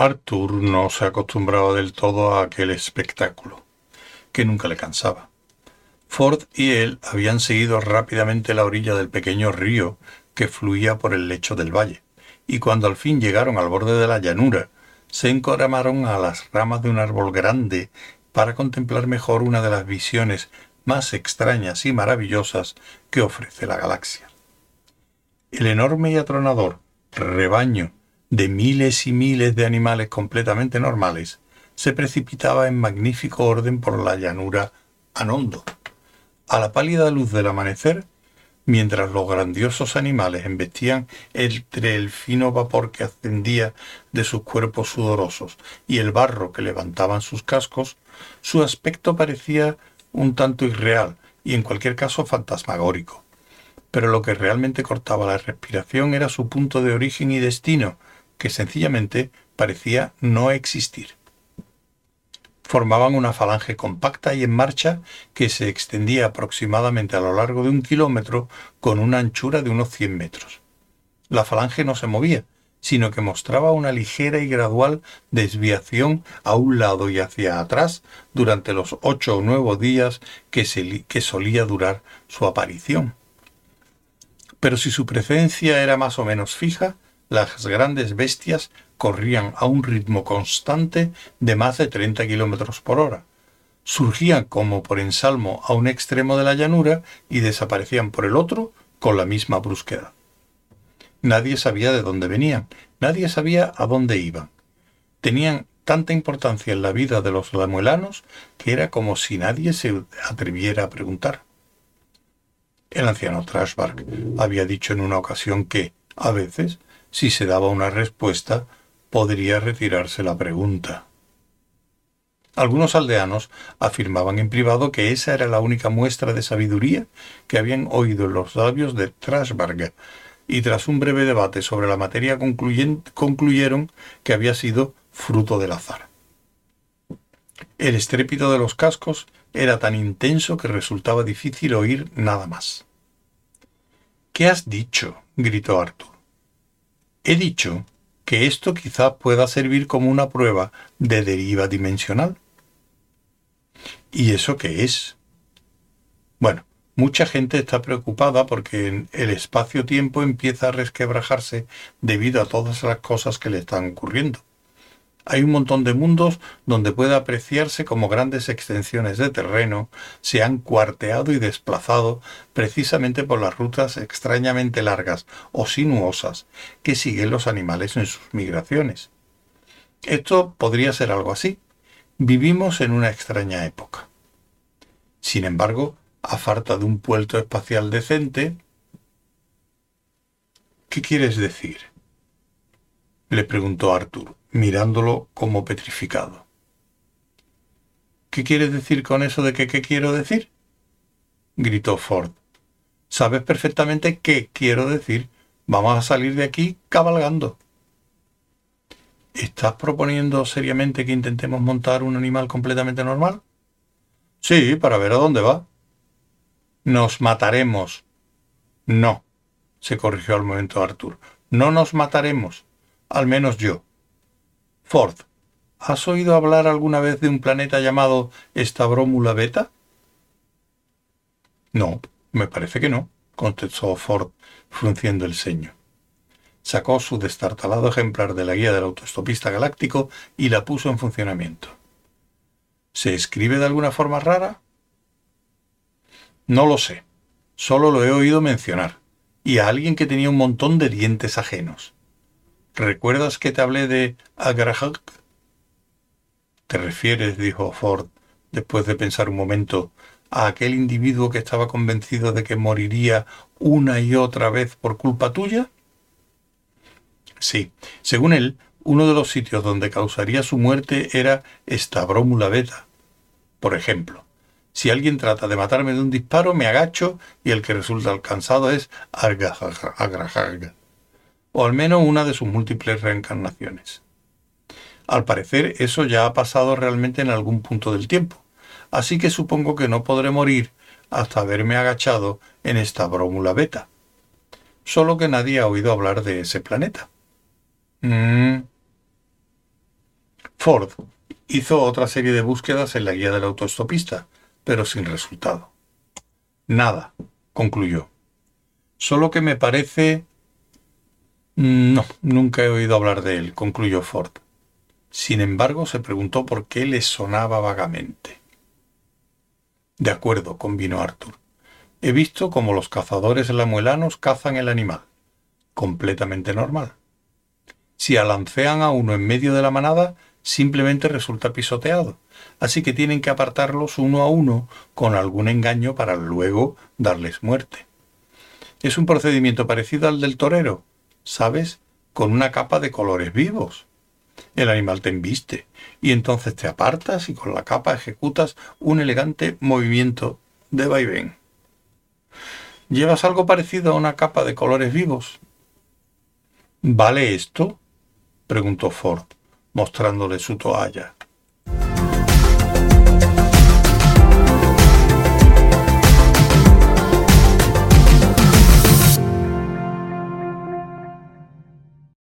Arthur no se acostumbraba del todo a aquel espectáculo, que nunca le cansaba. Ford y él habían seguido rápidamente la orilla del pequeño río que fluía por el lecho del valle, y cuando al fin llegaron al borde de la llanura, se encoramaron a las ramas de un árbol grande para contemplar mejor una de las visiones más extrañas y maravillosas que ofrece la galaxia. El enorme y atronador rebaño de miles y miles de animales completamente normales se precipitaba en magnífico orden por la llanura Anondo a la pálida luz del amanecer, mientras los grandiosos animales embestían entre el fino vapor que ascendía de sus cuerpos sudorosos y el barro que levantaban sus cascos, su aspecto parecía un tanto irreal y en cualquier caso fantasmagórico. Pero lo que realmente cortaba la respiración era su punto de origen y destino, que sencillamente parecía no existir formaban una falange compacta y en marcha que se extendía aproximadamente a lo largo de un kilómetro con una anchura de unos 100 metros. La falange no se movía, sino que mostraba una ligera y gradual desviación a un lado y hacia atrás durante los ocho o nueve días que, que solía durar su aparición. Pero si su presencia era más o menos fija, las grandes bestias corrían a un ritmo constante de más de 30 kilómetros por hora. Surgían como por ensalmo a un extremo de la llanura y desaparecían por el otro con la misma brusquedad. Nadie sabía de dónde venían, nadie sabía a dónde iban. Tenían tanta importancia en la vida de los lamuelanos que era como si nadie se atreviera a preguntar. El anciano Trashbark había dicho en una ocasión que, a veces, si se daba una respuesta, podría retirarse la pregunta. Algunos aldeanos afirmaban en privado que esa era la única muestra de sabiduría que habían oído en los labios de Trashbarg, y tras un breve debate sobre la materia concluyeron que había sido fruto del azar. El estrépito de los cascos era tan intenso que resultaba difícil oír nada más. ¿Qué has dicho? gritó Arthur. He dicho que esto quizá pueda servir como una prueba de deriva dimensional. ¿Y eso qué es? Bueno, mucha gente está preocupada porque el espacio-tiempo empieza a resquebrajarse debido a todas las cosas que le están ocurriendo. Hay un montón de mundos donde puede apreciarse como grandes extensiones de terreno se han cuarteado y desplazado precisamente por las rutas extrañamente largas o sinuosas que siguen los animales en sus migraciones. Esto podría ser algo así. Vivimos en una extraña época. Sin embargo, a falta de un puerto espacial decente, ¿qué quieres decir? Le preguntó Arthur mirándolo como petrificado. ¿Qué quieres decir con eso de que qué quiero decir? gritó Ford. Sabes perfectamente qué quiero decir. Vamos a salir de aquí cabalgando. ¿Estás proponiendo seriamente que intentemos montar un animal completamente normal? Sí, para ver a dónde va. Nos mataremos. No, se corrigió al momento Arthur. No nos mataremos. Al menos yo. Ford, ¿has oído hablar alguna vez de un planeta llamado Stavrómula Beta? No, me parece que no, contestó Ford, frunciendo el ceño. Sacó su destartalado ejemplar de la guía del autoestopista galáctico y la puso en funcionamiento. ¿Se escribe de alguna forma rara? No lo sé. Solo lo he oído mencionar. Y a alguien que tenía un montón de dientes ajenos. ¿Recuerdas que te hablé de Agrahak? ¿Te refieres, dijo Ford, después de pensar un momento, a aquel individuo que estaba convencido de que moriría una y otra vez por culpa tuya? Sí, según él, uno de los sitios donde causaría su muerte era Stavrómula Beta. Por ejemplo, si alguien trata de matarme de un disparo, me agacho y el que resulta alcanzado es Agrahag o al menos una de sus múltiples reencarnaciones. Al parecer eso ya ha pasado realmente en algún punto del tiempo, así que supongo que no podré morir hasta haberme agachado en esta brómula beta. Solo que nadie ha oído hablar de ese planeta. Mm. Ford hizo otra serie de búsquedas en la guía del autoestopista, pero sin resultado. Nada, concluyó. Solo que me parece... No, nunca he oído hablar de él, concluyó Ford. Sin embargo, se preguntó por qué le sonaba vagamente. De acuerdo, convino Arthur. He visto cómo los cazadores lamuelanos cazan el animal. Completamente normal. Si alancean a uno en medio de la manada, simplemente resulta pisoteado, así que tienen que apartarlos uno a uno con algún engaño para luego darles muerte. Es un procedimiento parecido al del torero, ¿sabes? Con una capa de colores vivos. El animal te embiste y entonces te apartas y con la capa ejecutas un elegante movimiento de vaivén. ¿Llevas algo parecido a una capa de colores vivos? ¿Vale esto? preguntó Ford, mostrándole su toalla.